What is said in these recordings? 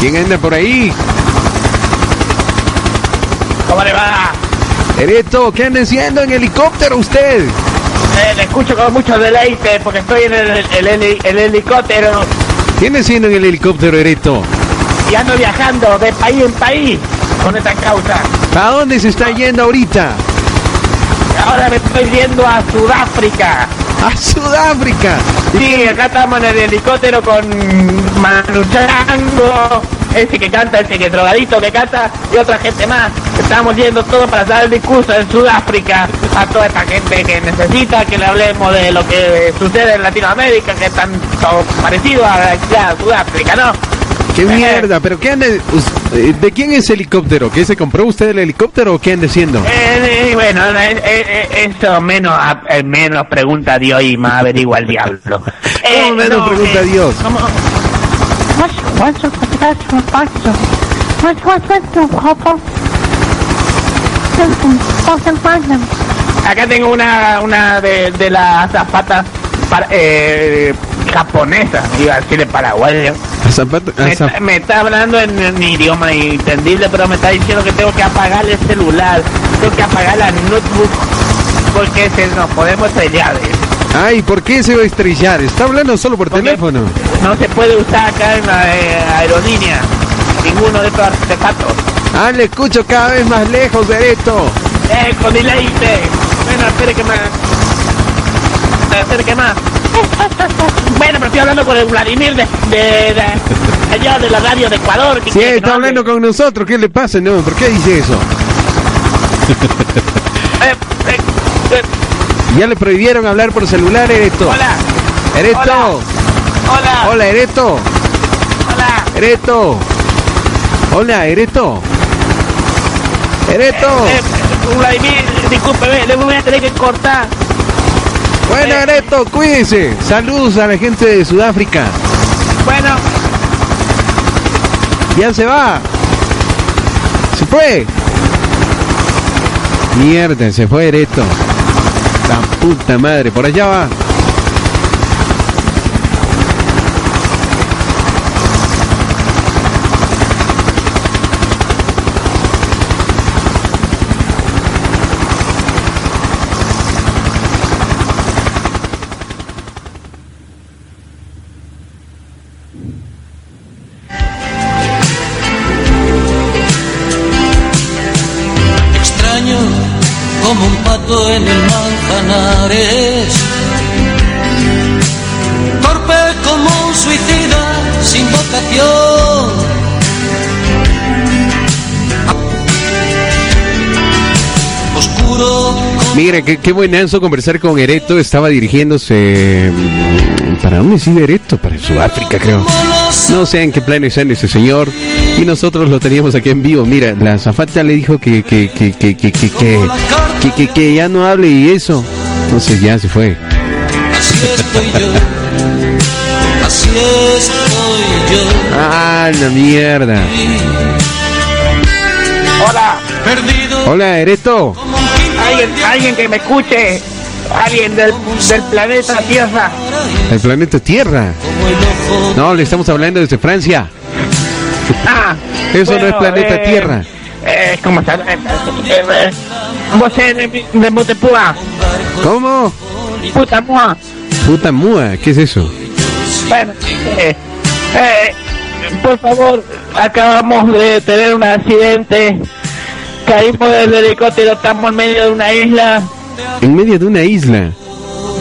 ¿Quién anda por ahí? ¿Cómo le va? Ereto, ¿qué anda haciendo en helicóptero usted? Eh, le escucho con mucho deleite porque estoy en el, el, el- el helicóptero ¿Qué anda haciendo en el helicóptero, Ereto? y ando viajando de país en país con esta causa. ¿A dónde se está yendo ahorita? Ahora me estoy yendo a Sudáfrica. ¡A Sudáfrica! Sí, acá estamos en el helicóptero con Manu Chango, ese que canta, ese que drogadito que canta y otra gente más. Estamos yendo todo para dar el discurso en Sudáfrica a toda esta gente que necesita que le hablemos de lo que sucede en Latinoamérica, que es tan todo parecido a, a Sudáfrica, ¿no? ¡Qué mierda! ¿Pero qué anda? eh, ¿De quién es el helicóptero? ¿Qué se compró usted el helicóptero o qué anda haciendo? Eh, eh, bueno, eh, eh, eh, eso menos, eh, menos pregunta a Dios y más averigua el diablo. Eh, ¿Cómo menos pregunta a Dios? ¿cómo? Acá tengo una, una de, de las zapatas para, eh, japonesas, iba a decirle paraguayo. Me, Zap- está- me está hablando en un idioma entendible, pero me está diciendo que tengo que apagar el celular, tengo que apagar la notebook, porque se nos podemos estrellar. ¿eh? Ay, ¿por qué se va a estrellar? Está hablando solo por Porque teléfono. No se puede usar acá en la eh, aerolínea ninguno de estos artefactos. Ah, le escucho cada vez más lejos, Ereto. Eh, con deleite. Bueno, espere que más. Espere que más. Estoy hablando con el Vladimir de, de, de allá de la radio de Ecuador. que Sí, está no hablando hable. con nosotros. ¿Qué le pasa? No, ¿por qué dice eso? Eh, eh, eh, Ya le prohibieron hablar por celular, Ereto. hola. Ereto. Hola. Hola, Ereto. Hola. Ereto. Hola, Ereto. Ereto. Vladimir, discúlpeme, le voy a tener que cortar. Bueno, eh. Ereto, cuídense. Saludos a la gente de Sudáfrica. Bueno, Ya se va. Se fue. Mierda, se fue Ereto. La puta madre, por allá va. Qué, qué buenazo conversar con Ereto. Estaba dirigiéndose. mm, ¿Para dónde sigue Ereto? Para Sudáfrica, creo. No sé en qué planes anda ese señor. Y nosotros lo teníamos aquí en vivo. Mira, la zafata le dijo que que, que, que, que, que, que, que, que- que ya no hable y eso. Entonces ya se fue. Así estoy yo. Así estoy yo. Ah, la mierda. hola. Perdido Hola, Ereto. Alguien, alguien que me escuche. Alguien del, del planeta Tierra. El planeta Tierra. No, le estamos hablando desde Francia. Ah, Eso no es planeta Tierra. Eh, ¿Cómo está? Eh, eh, eh, Vos de, de ¿Cómo? puta mua. Puta mua, ¿qué es eso? Bueno, eh, eh, por favor, acabamos de tener un accidente. Caímos del helicóptero, estamos en medio de una isla. En medio de una isla.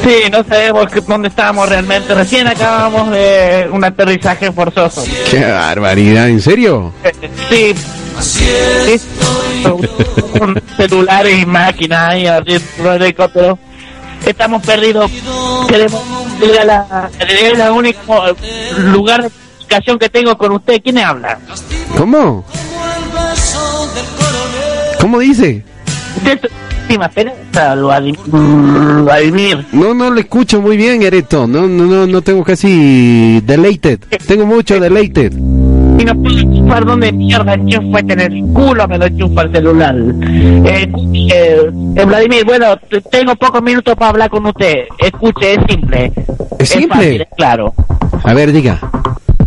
Sí, no sabemos dónde estábamos realmente. Recién acabamos de un aterrizaje forzoso. ¡Qué barbaridad! ¿En serio? Sí, sí, con celulares y máquinas adentro del helicóptero. Estamos perdidos. Queremos ir a la, es el único lugar de comunicación que tengo con usted. ¿Quién habla? ¿Cómo? ¿Cómo dice? Es esperanza, Vladimir- Vladimir. No, no le escucho muy bien, Ereto. No, no, no, no tengo casi deleted. Tengo mucho deleted. Y no puedo enchufar dónde mierda enchufa en el culo me lo enchufa el celular. Eh, escuche, eh, Vladimir, bueno, tengo pocos minutos para hablar con usted. Escuche, es simple. ¿Es simple? fácil, es claro. A ver, diga.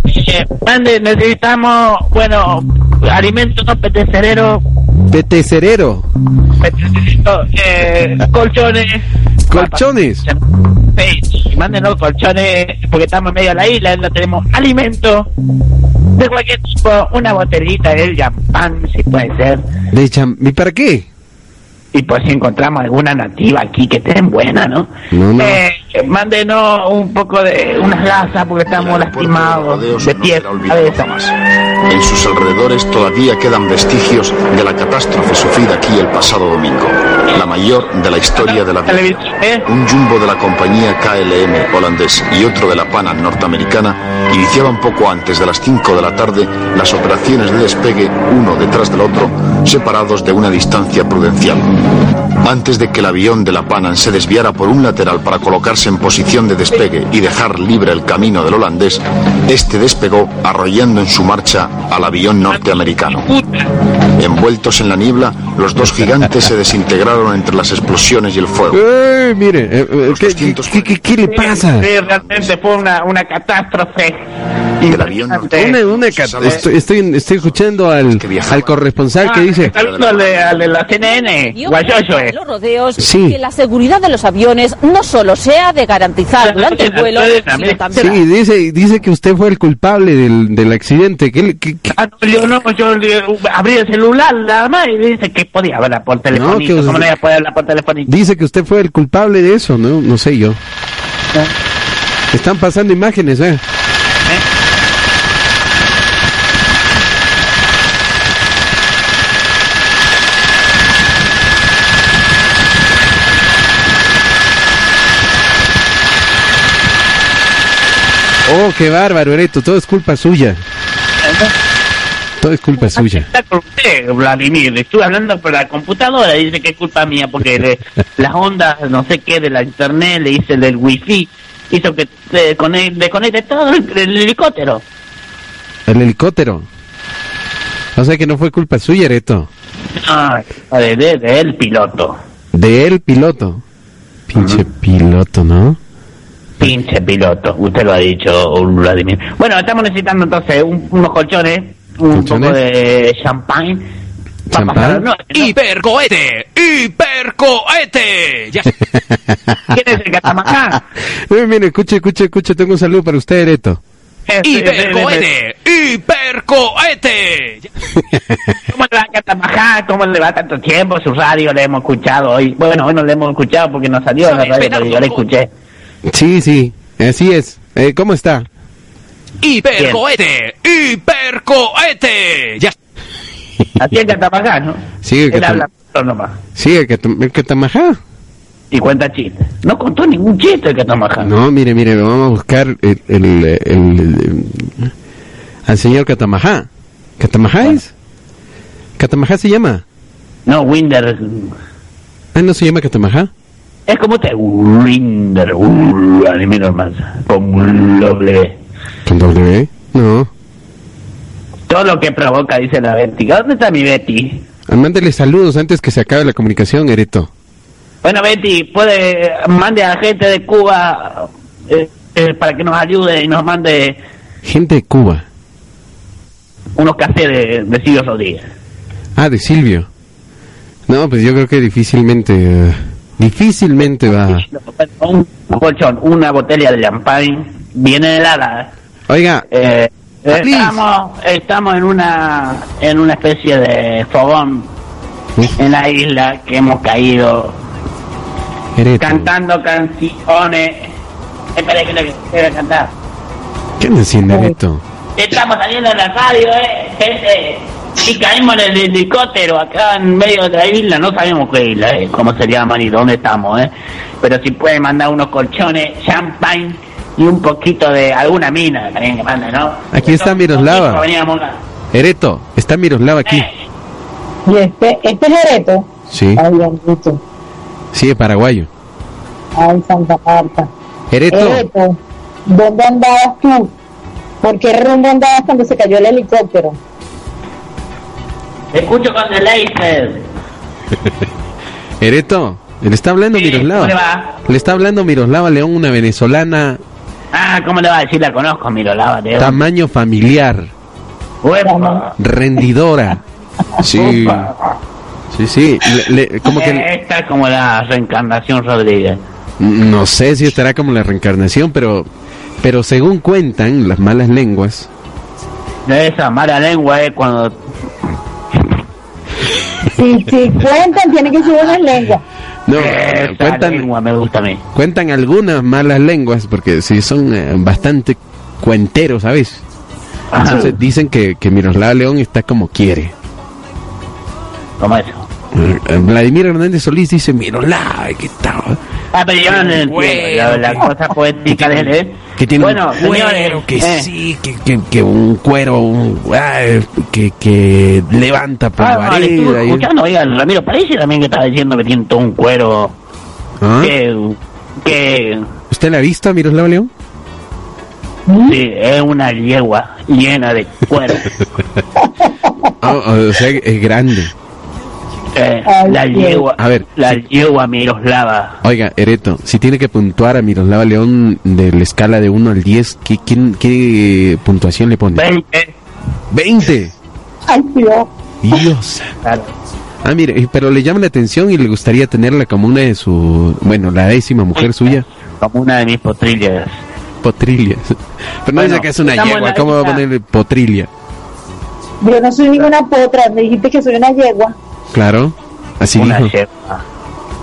Eh, mande, necesitamos, bueno, alimentos no perecederos, Petecerero. perecederos, eh, colchones. Colchones. Sí, mándenos colchones, porque estamos en medio de la isla, no tenemos alimentos de cualquier tipo, una botellita de champán, si puede ser. De cham- ¿Y para qué? Y pues si encontramos alguna nativa aquí que estén buena, ¿no? No, no. Eh, mándenos un poco de unas gasas porque estamos puerto de lastimados Rodeos de no pie será a olvidado cabeza. jamás. En sus alrededores todavía quedan vestigios de la catástrofe sufrida aquí el pasado domingo, la mayor de la historia de la. ¿eh? Un jumbo de la compañía KLM holandés y otro de la Pana norteamericana iniciaban poco antes de las 5 de la tarde las operaciones de despegue uno detrás del otro, separados de una distancia prudencial. Antes de que el avión de la Panam se desviara por un lateral para colocarse en posición de despegue y dejar libre el camino del holandés, este despegó arrollando en su marcha al avión norteamericano. Envueltos en la niebla, los dos gigantes se desintegraron entre las explosiones y el fuego. ¡Eh, mire! eh, eh, ¿qué, 200 qué- qué- qué le pasa? Sí, realmente fue una, una catástrofe. El avión. Una, una estoy, estoy, estoy escuchando al, Que viajaba. al corresponsal que Ah, dice... está viendo al de, al de la CNN, que eh. los rodeos Sí. que la seguridad de los aviones no solo sea de garantizar durante el vuelo, sino también Sí, dice, dice que usted fue el culpable del, del accidente. ¿Qué, qué- qué- Ah, no, yo no, yo abrí el celular nada más y dice que podía hablar por teléfono. que Dice que usted fue el culpable de eso, ¿no? No sé yo. Están pasando imágenes, ¿eh? Oh, qué bárbaro, Ereto. Todo es culpa suya. Todo es culpa suya. Está con usted, Vladimir. Estuve hablando por la computadora dice que es culpa mía porque le- las ondas, no sé qué, de la internet, le hice del wifi, hizo que se conecte, desconecte todo el, el helicóptero. El helicóptero. O sea que no fue culpa suya, Ereto. Ah, de, de, de el piloto. De él, piloto. Pinche piloto, ¿no? Pinche piloto, usted lo ha dicho, Vladimir. Bueno, estamos necesitando entonces un- unos colchones, un poco de champagne. pa' ¿Champán? noche, ¿no? ¡Hipercohete! ¡Hipercohete! Ya ¿Quién es el que está acá? Eh, mire, escuche, escuche, escuche. Tengo un saludo para usted, Ereto. ¡Hipercohete! ¡Hipercohete! Ya- ¿Cómo le va a trabajar? ¿Cómo le va tanto tiempo? Su radio le hemos escuchado hoy. Bueno, hoy no le hemos escuchado porque no salió la radio, pero yo le escuché. Sí, sí, así es. Eh, ¿Cómo está? ¡Hipercohete! ¡Hipercohete! Ya Así es que trabajar, ¿no? Sí, el que Él habla nomás Sí, el que, el que tamajá. y cuenta chistes. No contó ningún chiste el que trabaja. No, mire, mire, vamos a buscar el, el, el- el- al señor Catamajá. ¿Catamajá es? ¿Catamajá se llama? No, Winder. Ah, ¿no se llama Catamajá? Es como usted. Winder. Uh, admiro más. Con un doble. ¿Con W? No. Todo lo que provoca, dice la Betty. ¿Dónde está mi Betty? Ah, Mándele saludos antes que se acabe la comunicación, Ereto. Bueno, Betty, puede. Mande a la gente de Cuba eh, eh, para que nos ayude y nos mande Gente de Cuba. unos cafés de, de Silvio Rodríguez. Ah, de Silvio. No, pues yo creo que difícilmente, eh, difícilmente va. Un colchón, una botella de champagne bien helada. Oiga, Eh, estamos, estamos en una en una especie de fogón en la isla que hemos caído Ereto. cantando canciones. Espera que le quiero cantar. ¿Qué anda haciendo Ereto? Estamos saliendo en la radio, eh, gente. Y caímos en el helicóptero acá en medio de la isla. No sabemos qué isla es, cómo se llama ni dónde estamos, eh. Pero si pueden mandar unos colchones, champagne y un poquito de alguna mina también que manden, ¿no? Aquí está Miroslava. Ereto, está Miroslava aquí. Eh, Y este, este es Jereto. Sí, Ay, sí, es paraguayo. Ay, Santa Marta. Ereto, Jereto, ¿dónde andabas tú? ¿Por qué rumbo andabas cuando se cayó el helicóptero? Escucho con deleite. Ereto, le está hablando Sí, Miroslava. ¿cómo le va? Le está hablando Miroslava León, una venezolana Ah, ¿cómo le va a decir? La conozco, Mirolava, Teo. Tamaño familiar, Uepa. rendidora. Sí, sí, sí. le- le- como que Esta es como la reencarnación Rodríguez. no sé si estará como la reencarnación, pero pero según cuentan las malas lenguas, Esa mala lengua es cuando... Si, si cuentan, tiene que ser buenas lenguas. no, Esa cuentan lengua me gusta a mí. cuentan algunas malas lenguas porque sí son eh, bastante cuenteros, ¿sabes? Entonces dicen que, que Miroslava León está como quiere. Como eso. Eh, Vladimir Hernández Solís dice, Miroslava, ¿qué tal? Ah, pero yo no entiendo la, la cosa poética de él. Que tiene bueno, un cuero, señores, que eh, sí, que, que, que un cuero un- ah, que, que levanta por Ah, la y- escuchando, oiga, el Ramiro parece también que estaba diciendo que tiene todo un cuero ¿Ah? que, que ¿Usted la ha visto a Miroslava León? sí, es una yegua llena de cuero. Ah, o sea, es grande. Eh, Ay, la yegua, A ver, la yegua Miroslava. Oiga, Ereto, si tiene que puntuar a Miroslava León de la escala de 1 al 10, ¿qué, quién- qué puntuación le pone? 20. 20. Ay, Dios. Dios. Claro. Ah, mire, eh, pero le llama la atención y le gustaría tenerla como una de su, bueno, la décima mujer suya, Como una de mis potrillas. Potrilia. Pero no Bueno, dice que es una yegua, ¿cómo va a ponerle Potrilia? Yo no soy ninguna potra, me dijiste que soy una yegua. Claro, así una dijo. yegua.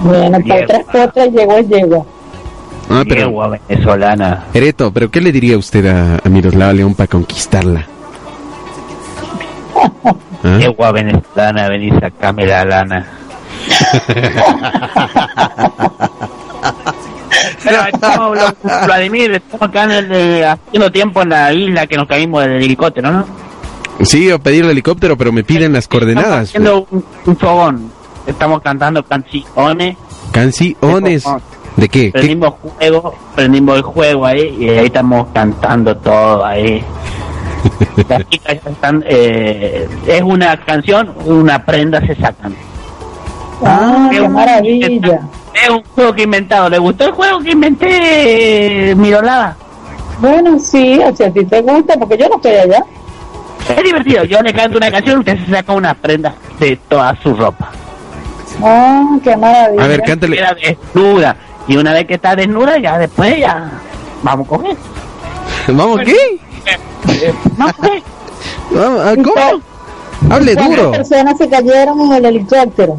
Bueno, potra es potra, yegua es yegua. Ah, pero, Yegua venezolana. Ereto, ¿pero qué le diría usted a, a Miroslava León para conquistarla? ¿Ah? Yegua venezolana, vení, sacame la lana. Pero estamos, Vla- Vladimir, estamos acá en el, eh, haciendo tiempo en la isla que nos caímos del helicóptero, ¿no? Sí, o pedir el helicóptero, pero me piden las Estamos coordenadas. haciendo un, un fogón. Estamos cantando canciones. Canciones. ¿De qué? ¿Qué? Prendimos juego, prendimos el juego ahí y ahí estamos cantando todo ahí. Las chicas están, eh, es una canción, una prenda se sacan. Ah, Es qué un- maravilla. Es un juego que he inventado. ¿Le gustó el juego que inventé, Mirolada? Bueno, sí, o sea, a ti te gusta, porque yo no estoy allá. Es divertido. Yo le canto una canción y usted se saca una prenda de toda su ropa. Ah, qué maravilla. A ver, cántale. Queda desnuda. Y una vez que está desnuda, ya después ya vamos a coger. ¿Vamos qué? Vamos a coger. Vamos, ah, ¿Cómo? Hable ¿Cuántas duro. personas se cayeron en el helicóptero?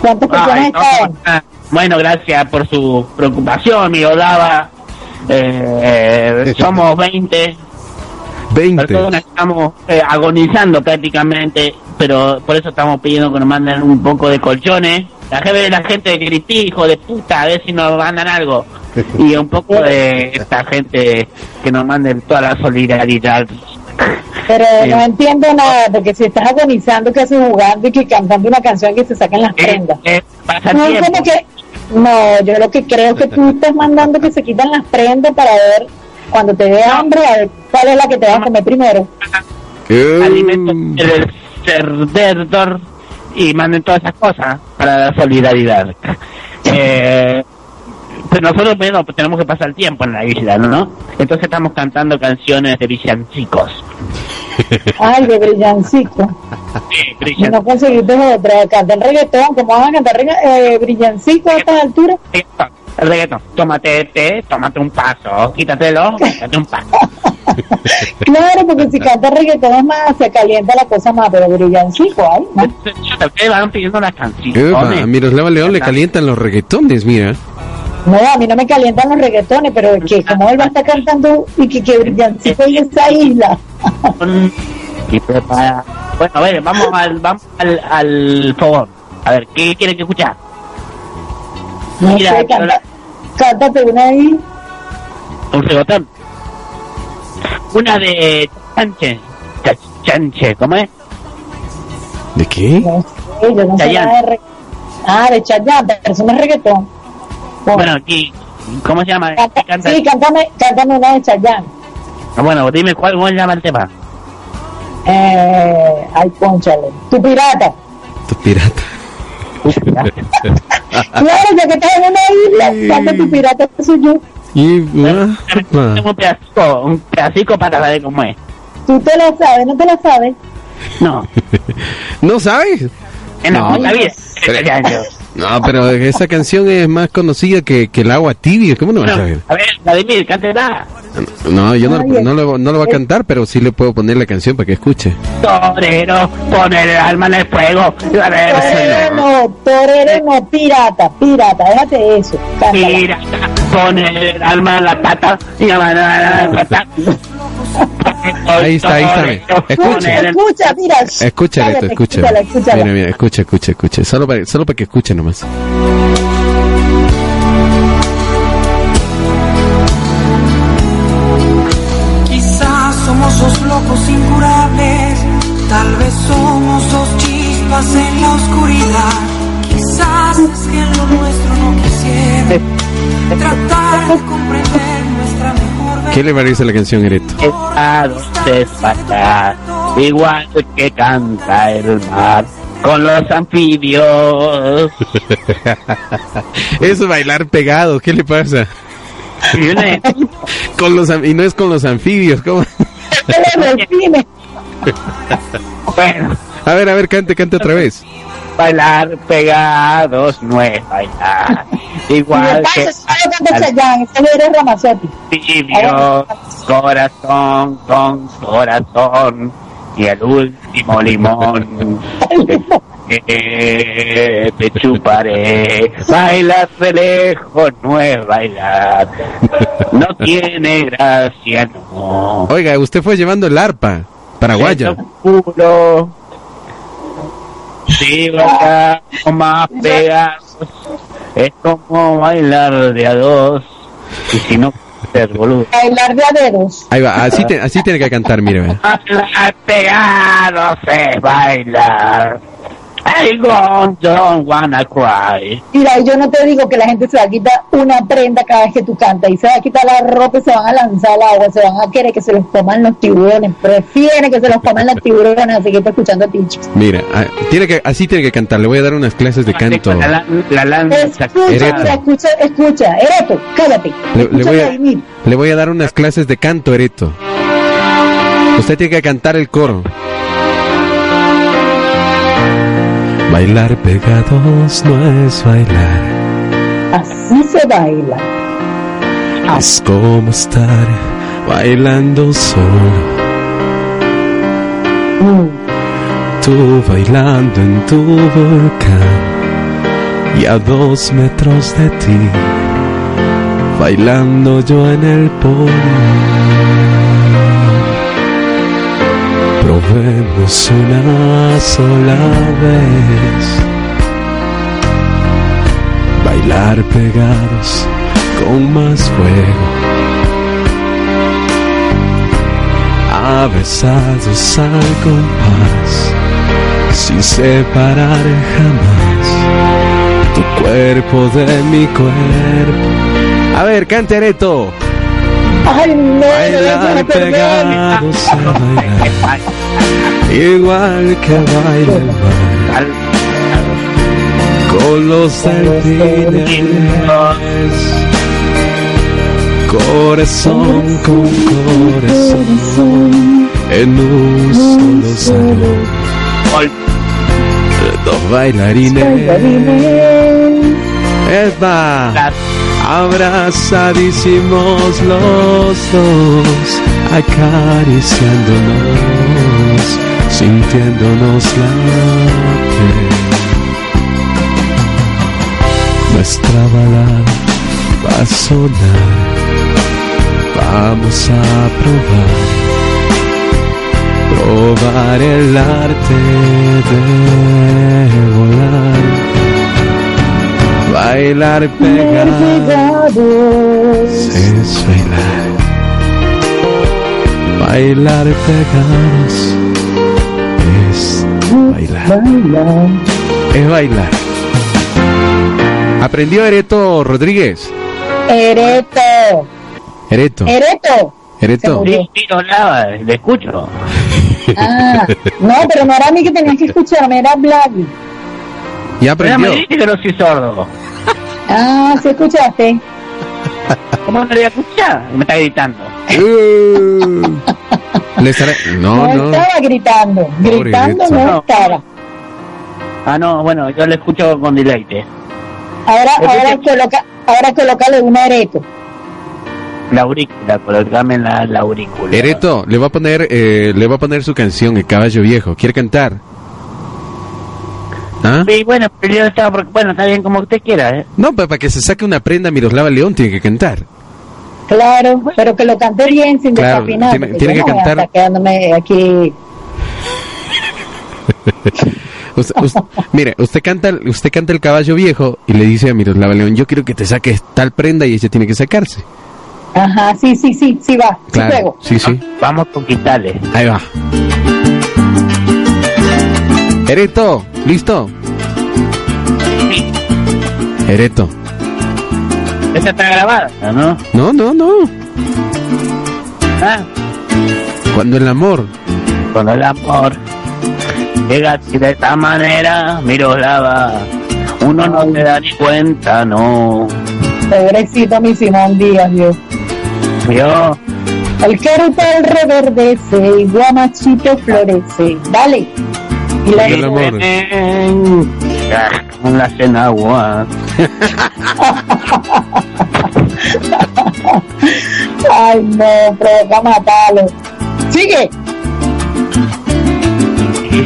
¿Cuántas personas Ay, no, estaban? bueno, gracias por su preocupación, mi Olava. Eh, eh, somos 20 20. personas que estamos eh, agonizando prácticamente, pero por eso estamos pidiendo que nos manden un poco de colchones. La gente, la gente de Crití, hijo de puta, a ver si nos mandan algo. Y un poco de esta gente que nos manden toda la solidaridad. Pero Sí. no entiendo nada, porque si estás agonizando, que haces jugando y que cantando una canción que se sacan las Eh, prendas? eh, pasa No, tiempo. como que, no, yo lo que creo que tú estás mandando que se quitan las prendas para ver, cuando te dé hambre, a ver cuál es la que te vas a comer primero. Eh, alimentos del cerdedor y manden todas esas cosas para la solidaridad. Eh, pero nosotros bueno, pues tenemos que pasar tiempo en la isla, ¿no? Entonces estamos cantando canciones de villancicos. Ay, de brillancico. Sí, no conseguiste otra, cantar reggaetón, ¿cómo vas a cantar eh, brillancico a estas alturas? El reggaetón. Tómate este, tómate un paso, quítatelo, quítate un paso. Claro, porque si cantas reggaetón es más, se calienta la cosa más, pero brillancico, ay, ¿no? Ustedes van pidiendo las canciones. a Miroslava León le calientan los reggaetones, mira. No, a mí no me calientan los reggaetones, pero es que como él va a estar cantando y que, que brillancico en esa isla. y prepara. Bueno, a ver, vamos al, vamos al, al fogón. A ver, ¿qué quiere que escuchar? No Mira, sé, canta, cántate una ahí. Un regotón. Una de Chanche. Ch- Chanche, ¿cómo es? ¿De qué? No sé, yo no sé Chayanne. nada de reggaetón. Ah, de Chayanne, pero eso no es reggaetón. Bueno, Bueno, aquí, ¿cómo se llama? canta- Canta- sí, cántame, cántame una de Chayanne. Ah, Bueno, dime cuál, se llama el tema. Eh, ay, conchale. Tu pirata. Tu pirata. Claro, ya que estás en una isla, canta tu pirata, soy yo. Y. Tengo un pedacico, un pedacico para saber cómo es. Tú te la sabes, no te la sabes. No, ¿No sabes? en la No. puta vida. Pero- No, pero esa canción es más conocida que, que el agua tibia. ¿Cómo no vas a saber? A ver, Vladimir, cántela. No, yo no, no, lo, no lo voy a cantar, pero sí le puedo poner la canción para que escuche. Torero, poner el alma en el fuego. Ver, Torero torero pirata, pirata, déjate eso. Mira, poner el alma en la pata y la pata. Ahí está, ahí está. Torero, Escucha. mira. Escucha, Reto, escucha. Mira, mira, escucha, escucha, escucha. Solo para, solo para que escuche nomás. Quizás somos dos locos incurables, tal vez somos dos chispas en la oscuridad. Quizás es que lo nuestro no quisiera tratar de comprender ¿Qué le parece la canción, Ereto? Estados despachados, igual que canta el mar con los anfibios. Eso bailar pegado, ¿qué le pasa? Con los y no es con los anfibios, ¿cómo? Bueno, A ver, a ver, cante, cante otra vez. Bailar pegados no es bailar. Igual que Eso Ramazotti. corazón con corazón y el último limón. Eh, te chuparé, bailar de lejos no es bailar, no tiene gracia, no. Oiga, usted fue llevando el arpa paraguaya. Sigo acá más pegados, es como bailar de a dos, y si no, ser boludo. Bailar de a dedos. Ahí va, así, te- así tiene que cantar, mire. Bailar pegados es bailar. I don't wanna cry. Mira, yo no te digo que la gente se va a quitar una prenda cada vez que tú cantas y se va a quitar la ropa y se van a lanzar al agua, se van a querer que se los coman los tiburones, prefieren que se los coman los tiburones, así que estoy escuchando a Ticho. Mira, ah, tiene que, así tiene que cantar. Le voy a dar unas clases de canto. La, la, la lanza. Escucha, escucha, escucha, Ereto, cállate. Le, voy a, le voy a dar unas clases de canto, Ereto. Usted tiene que cantar el coro. Bailar pegados no es bailar. Así se baila. Es como estar bailando solo. Mm. Tú bailando en tu volcán y a dos metros de ti, bailando yo en el polo. Probemos una sola vez bailar pegados con más fuego. Abrazados al compás, sin separar jamás tu cuerpo de mi cuerpo. A ver, cante Areto. Ay, no, Bailar no, pegados a bailar, igual que baila el mar, con los delfines, corazón con corazón, en un solo salón, dos bailarines, ¡Epa! Abrazadísimos los dos, acariciándonos, sintiéndonos la piel. Nuestra balada va a sonar, vamos a probar, probar el arte de volar. Bailar pegados es bailar. Bailar pegados es bailar. Es bailar. ¿Aprendió Ereto Rodríguez? Ereto, Ereto. Ereto. Ereto. Sí, sí, no, nada, le escucho. Ah, no, pero no era a mí que tenías que escucharme, era Blaggy. ¿Ya Pero me aprendió? que no soy sordo. Ah, sí escuchaste. ¿Cómo no le voy a escuchar? Me está gritando. Uh, le estará... No, No, no. estaba gritando. Pobre Gritando no estaba. Ah, no, bueno, yo le escucho con deleite. Ahora, ahora, que- coloca, ahora colócale un areto. La aurícula, colocame en la, la aurícula. Ereto, le va a poner, eh, le va a poner su canción, El Caballo Viejo. ¿Quiere cantar? ¿Ah? Sí, bueno, pero yo estaba, por- bueno, está bien como usted quiera, ¿eh? No, pues, para que se saque una prenda Miroslava León tiene que cantar. Claro, pero que lo cante bien sin Claro, desafinar. tiene- porque tiene yo que no voy a cantar- estar quedándome aquí. Usted, usted- mire, usted canta, usted canta El Caballo Viejo y le dice a Miroslava León, yo quiero que te saques tal prenda y ella tiene que sacarse. Ajá, sí, sí, sí, sí va. Sí Claro, juego. sí, sí. Vamos con quitales. Ahí va. Ereto, ¿listo? Sí, Ereto. esa está grabada, ¿no? No, no, no. Ah, Cuando el amor. cuando el amor llega así de esta manera, miro lava. Uno no se da ni cuenta, no. Pobrecito mi Simón Díaz, Dios. Yo, El carutal reverdece y guamachito florece. Dale. Y la El amor. las enaguas. Ay, no, provoca matarlo. Sigue.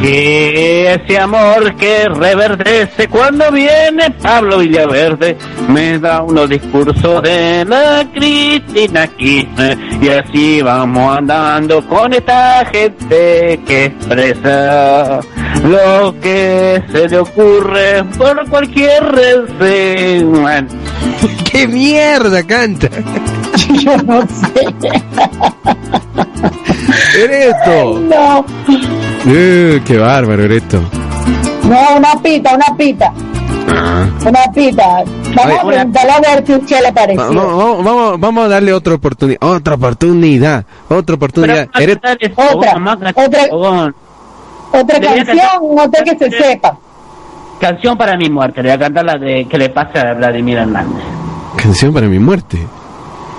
Y ese amor que reverdece cuando viene Pablo Villaverde me da unos discursos de la Cristina Kirchner y así vamos andando con esta gente que expresa lo que se le ocurre por cualquier red. Bueno, ¡Qué mierda canta! Yo no sé. Ereto. No. Eh, ¡Qué bárbaro, Ereto! No, una pita, una pita. Ah. Una pita. Vamos Oye, a preguntarle a qué le pareció. Vamos, vamos, vamos a darle otra oportunidad, otra oportunidad, otra oportunidad. Otra, otra. Otra canción, otra que se sepa. Canción para mi muerte, le voy a cantar la de que le pasa a Vladimir Hernández. canción para mi muerte.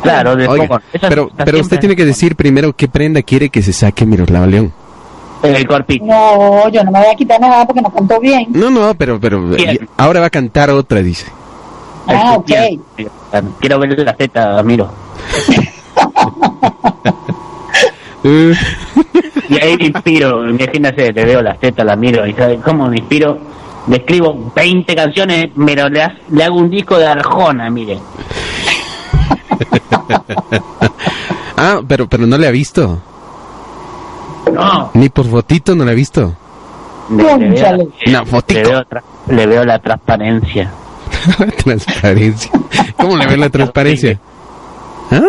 Claro, de Oiga, pero, pero usted tiene que decir primero qué prenda quiere que se saque Miroslava León. El corpito. No, yo no me voy a quitar nada porque no canto bien. No, no, pero, pero Bien. ahora va a cantar otra, dice. Ah, ok. Quiero ver la teta, miro. Eh, Y ahí me inspiro, imagínate, le veo las tetas, la miro, y ¿sabe cómo me inspiro? Le escribo 20 canciones, pero le, ha- le hago un disco de Arjona, mire. ah, pero, pero no le ha visto. No, Ni por fotito no la ha visto. le, le veo, Cónchale. Una le, veo, tra- le veo la transparencia. Transparencia. ¿Cómo le ve la transparencia? ¿Ah?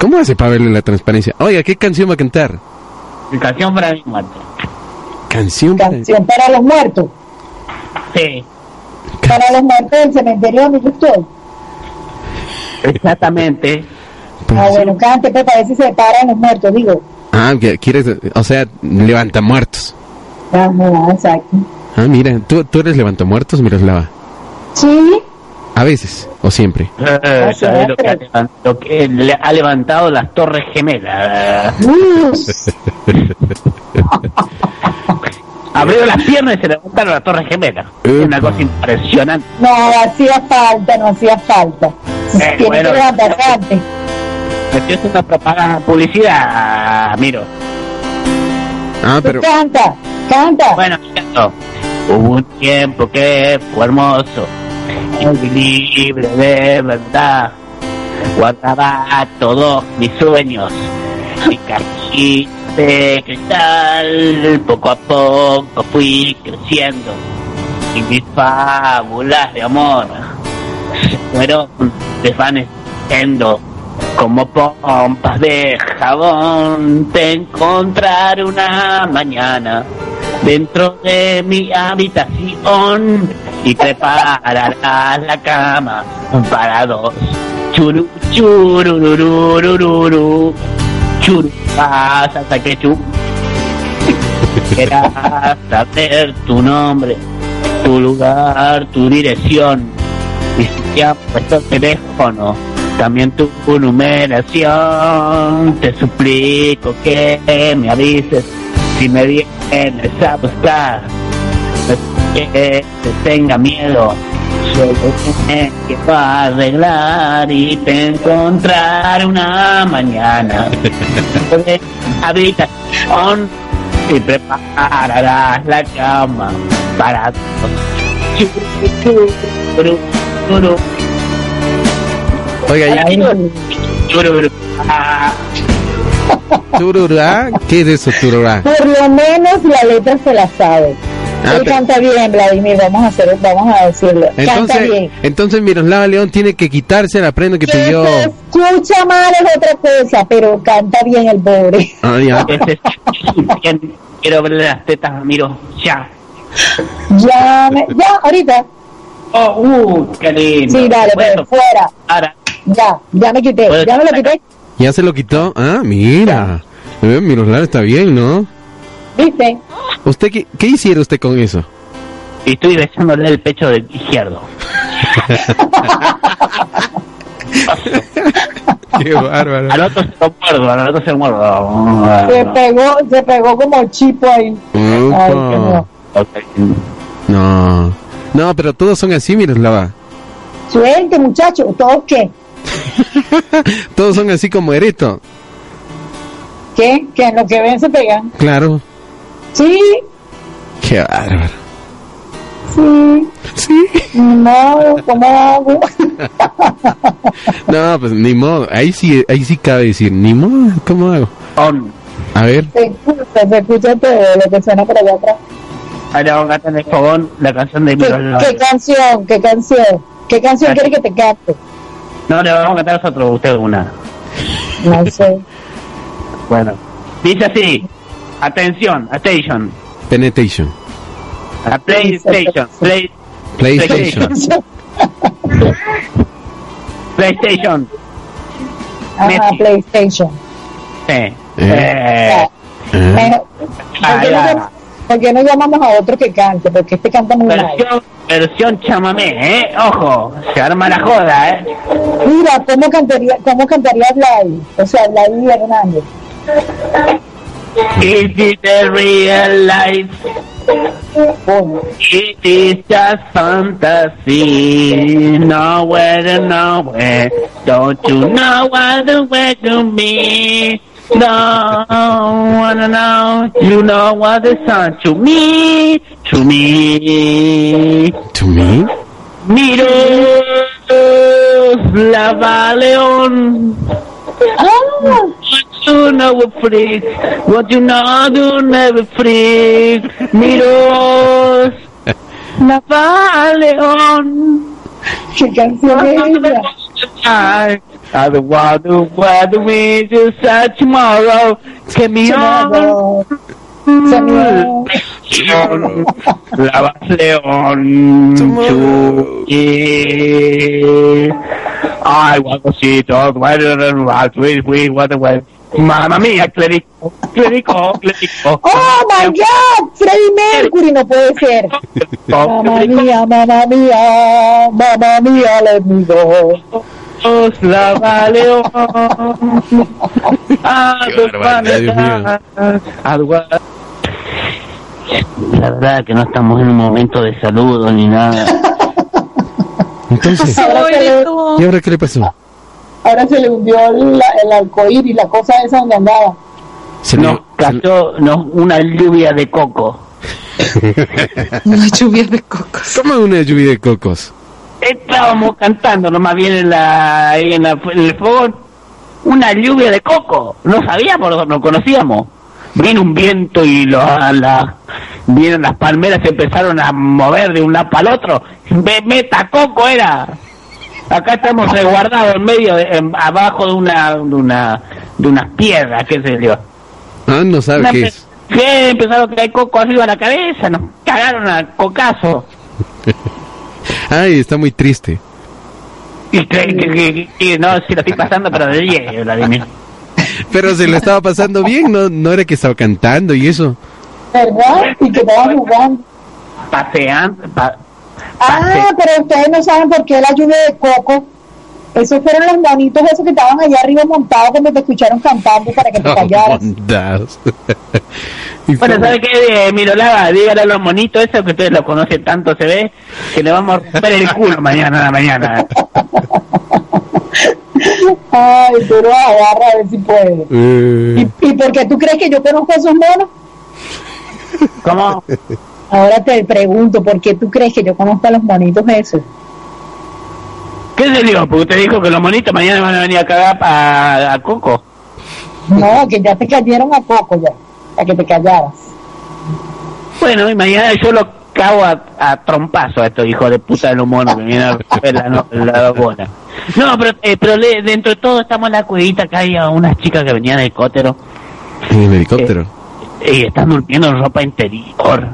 ¿Cómo hace para verle la transparencia? Oiga, ¿qué canción va a cantar? Canción para mi muerte. Canción para... Canción para los muertos. Sí, Para los muertos del cementerio donde yo estoy. exactamente. Ah, bueno, cante, pues para ver si se paran los muertos, digo. Ah, que quieres, o sea, levanta muertos. Ajá, exacto. Ah, mira, ¿tú, tú eres levanta muertos, Miroslava. Sí, A veces, o siempre. Eh, ¿sabes lo, que ha levan- lo que le ha levantado las torres gemelas? Abrió las piernas y se levantaron las torres gemelas. Es una cosa impresionante. no hacía falta, no hacía falta. Eh, Tiene bueno. que levantarse antes. Esto es una propaganda, publicidad, miro. Ah, pero... Canta, canta. Bueno, canto. Hubo un tiempo que fue hermoso y libre de verdad. Guardaba todos mis sueños, mi cajita de cristal. Poco a poco fui creciendo y mis fábulas de amor se fueron desvaneciendo como pompas de jabón. Te encontraré una mañana dentro de mi habitación y prepararás la cama para dos. Churu, chururururururu, churu, hasta que chu. Querrás saber tu nombre, tu lugar, tu dirección. Y si ya puesto el teléfono, también tu numeración. Te suplico que me avises si me vienes a buscar. Que te tenga miedo, solo tienes que arreglar y te encontrar una mañana. habitación y prepararás la cama para todos. Oiga, ya. churu, ah, Tururá, ¿qué es eso, tururá? Por lo menos la letra se la sabe. Ah, Él canta bien, Vladimir, vamos a hacer, vamos a decirlo. canta Entonces, bien. entonces Miroslava León tiene que quitarse la prenda que Que pidió. se escucha mal es otra cosa, pero canta bien el pobre. Ah, ya. Quiero ver las tetas, miro, ya. Ya, me- ya, ahorita. Oh, uh, qué lindo. Sí, dale, pues, Bueno, fuera. ahora, Ya, ya me quité, ya me lo quité. ¿Ya se lo quitó? Ah, mira. Eh, Miroslava está bien, ¿no? ¿Viste? ¿Usted qué, qué hiciera usted con eso? estoy besándole el pecho del izquierdo. Qué bárbaro. Al otro se lo muerdo, al otro se lo muerdo. Se pegó, se pegó como chipo ahí. Ay, no. No. No, pero todos son así, Miroslava. Suelte, muchacho, ¿todos qué? Todos son así como Ereto. ¿Qué? Que en lo que ven se pegan. Claro. Sí, Qué bárbaro. sí. Sí. No, ¿cómo hago? No, pues ni modo. Ahí sí, ahí sí cabe decir, ni modo. ¿Cómo hago? On. A ver. Se escucha, se escucha todo lo que suena por allá atrás. Ahora vamos a el fogón la canción de ¿Qué, qué canción? ¿Qué canción? ¿Qué canción quiere que te cante? No, le vamos a cantar nosotros, usted una. No sé. Bueno. Dice así. Atención, attention. Penetration. A PlayStation. Play, PlayStation. PlayStation. Ajá, Messi. PlayStation. Sí. Eh. Eh, Ah, Bueno, ¿por ah, qué, no, ya. llam- por qué no llamamos a otro que cante? Porque este canta muy mal. Versión, versión chamamé, ¿eh? Ojo, se arma la joda, ¿eh? Mira, ¿cómo cantaría, cómo cantaría Vladi? O sea, Vladi Hernández. It is the real life. Coño. It is just fantasy. Nowhere and nowhere. Don't you know what the way to me? No, wanna know. You know what the sun to me, to me. to me. Miro la León. Ah, You never freak. What you know, you never freak. Miros. La León. ¿qué canción es esa? I don't want to weather we just say tomorrow. Que mi Tomorrow. Tomorrow. La León. Tomorrow. Chuy. I want to see dog. Why don't I want we we what the way? Mamma mía, clérico, clérico, clérico. Oh my God, Freddie Mercury no puede ser. Mamma mía, mamma mía, mamma mía, let me go. Dios la vale. Qué barbaridad, Dios mío. La verdad que no estamos en un momento de saludo ni nada. Entonces, Ahora se le, ¿y ahora qué le pasó? ahora se le hundió el, el arcoíris, la cosa esa donde andaba. Se Nos le- cayó nos, una lluvia de coco. Una lluvia de cocos. ¿Cómo una lluvia de cocos? Estábamos cantando nomás bien en, la, en, la, en el fogón. Una lluvia de coco. No sabíamos, no conocíamos. Vino un viento y lo, la, vieron las palmeras se empezaron a mover de un lado para el otro. Me- Meta coco era. Acá estamos resguardados en medio, de, en- abajo de una, de una, de unas piedras, qué sé yo. Ah, no sabe Una qué es. que empezaron a caer coco arriba de la cabeza, nos cagaron a cocazo. Ay, está muy triste. Y que- no, si lo estoy pasando, pero de 10, Vladimir. Pero se le estaba pasando bien, no, no era que estaba cantando y eso. ¿Verdad? Y que estaban jugando. Paseando, pa- Ah, pero ustedes no saben por qué la lluvia de coco. Esos fueron los monitos esos que estaban allá arriba montados cuando te escucharon cantando para que te callaras. Bueno, ¿sabe qué, eh, Mirolava? Dígale a los monitos esos que ustedes lo conocen tanto, se ve, que le vamos a romper el culo mañana a la mañana. Ay, tú lo agarra a ver si puede. Eh, ¿Y, ¿Y por qué tú crees que yo conozco a esos monos? ¿Cómo? Ahora te pregunto, ¿por qué tú crees que yo conozco a los monitos esos? ¿Qué se dio? Porque usted dijo que los monitos mañana van a venir a cagar a, a Coco. No, que ya te cayeron a coco ya, para que te callaras. Bueno, y mañana yo lo cago a, a trompazo a estos hijos de puta de los monos que vienen a ver la, no, la bola. No, pero, eh, pero le- dentro de todo estamos en la cuevita, acá hay unas chicas que venían de helicóptero en el helicóptero. y están durmiendo en ropa interior.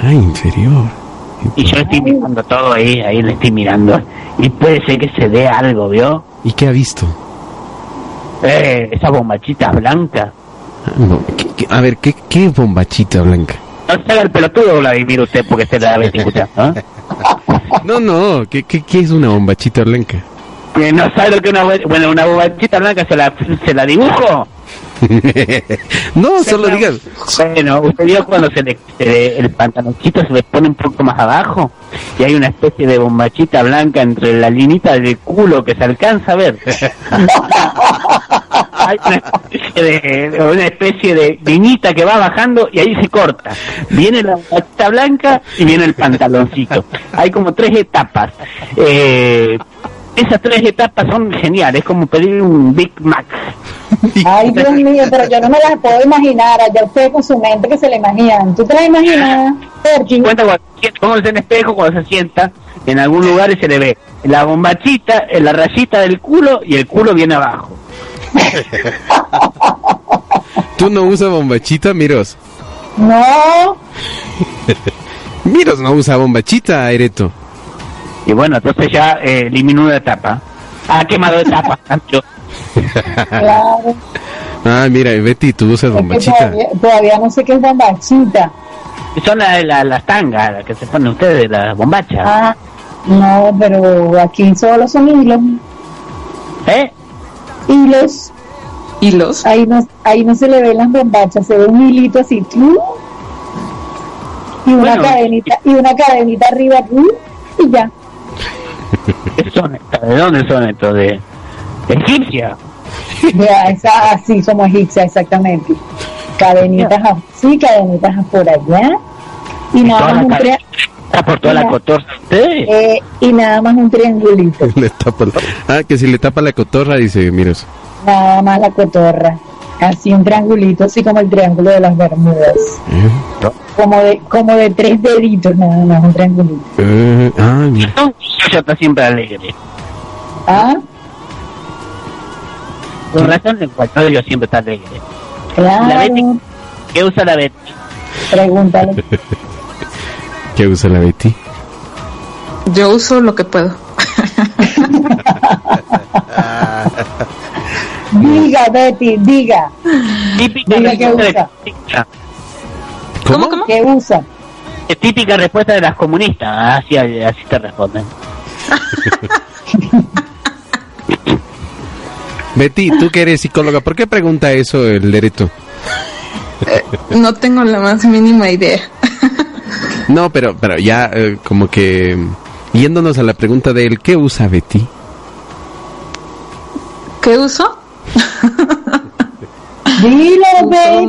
Ay, inferior. Y yo estoy mirando todo ahí, ahí le estoy mirando. Y puede ser que se dé algo, ¿vio? ¿Y qué ha visto? Eh, esa bombachita blanca. Ah, no, ¿qué- qué- a ver, ¿qué, ¿qué bombachita blanca? No se haga el pelotudo, Vladimir, usted, porque se la escuchando, ¿eh? No, no, ¿qué, qué, qué es una bombachita blanca? Que no sabe lo que una... Bueno, una bombachita blanca se la, se la dibujo. no, solo digas. Bueno, usted vio cuando se le, se le- el pantaloncito se le pone un poco más abajo y hay una especie de bombachita blanca entre la linita del culo que se alcanza a ver. hay una especie de, una especie de linita que va bajando y ahí se corta. Viene la bombachita blanca y viene el pantaloncito. Hay como tres etapas. Eh, esas tres etapas son geniales, es como pedir un Big Mac. Ay, Dios mío, pero yo no me las puedo imaginar. Allá ustedes con su mente que se la imaginan. ¿Tú te la imaginas, Sergi? cuenta cuando se sienta, póngase en espejo cuando se sienta en algún lugar y se le ve la bombachita, en la rayita del culo y el culo viene abajo. ¿Tú no usas bombachita, Miros? No, Miros no usa bombachita, Ereto. Y bueno, entonces ya eh, eliminó una etapa. Ha quemado Sancho. claro. Ah, mira, Betty, tú usas bombachita. todavía, todavía no sé qué es bombachita. Son la- la- las tangas las que se ponen ustedes, las bombachas. Ah, no, pero aquí solo son hilos. ¿Eh? Hilos. ¿Hilos? Ahí no, ahí no se le ven las bombachas, se ve un hilito así. ¡tlum! Y una Bueno. cadenita, y una cadenita arriba, ¡tlum! y ya. ¿Qué son estas? ¿De dónde son estos? ¿De, de egipcia? Ya, esa, así somos egipcias, exactamente. Cadenitas así, cadenitas por allá. Y nada más un Está por toda la Mira. cotorra eh, y nada más un triangulito. Le tapa la- Ah, que si le tapa la cotorra, dice Miros. Nada más la cotorra. Así un triangulito, así como el triángulo de las Bermudas. Eh, Como de, como de tres deditos, nada más, un triangulito. eh, ah, mira. Yo está siempre alegre. Ah, Con razón, en cuanto yo siempre está alegre. La claro. Betty, ¿qué usa la Betty? Pregúntale. ¿Qué usa la Betty? Yo uso lo que puedo. Diga, Betty, diga. Típica de usa. ¿Cómo, cómo? ¿Qué usa? Es típica respuesta de las comunistas. Así, así te responden. Betty, tú que eres psicóloga, ¿por qué pregunta eso el Ereto? No tengo la más mínima idea. No, pero, pero ya eh, como que yéndonos a la pregunta de él, ¿qué usa Betty? ¿Qué uso? Dile, Uso-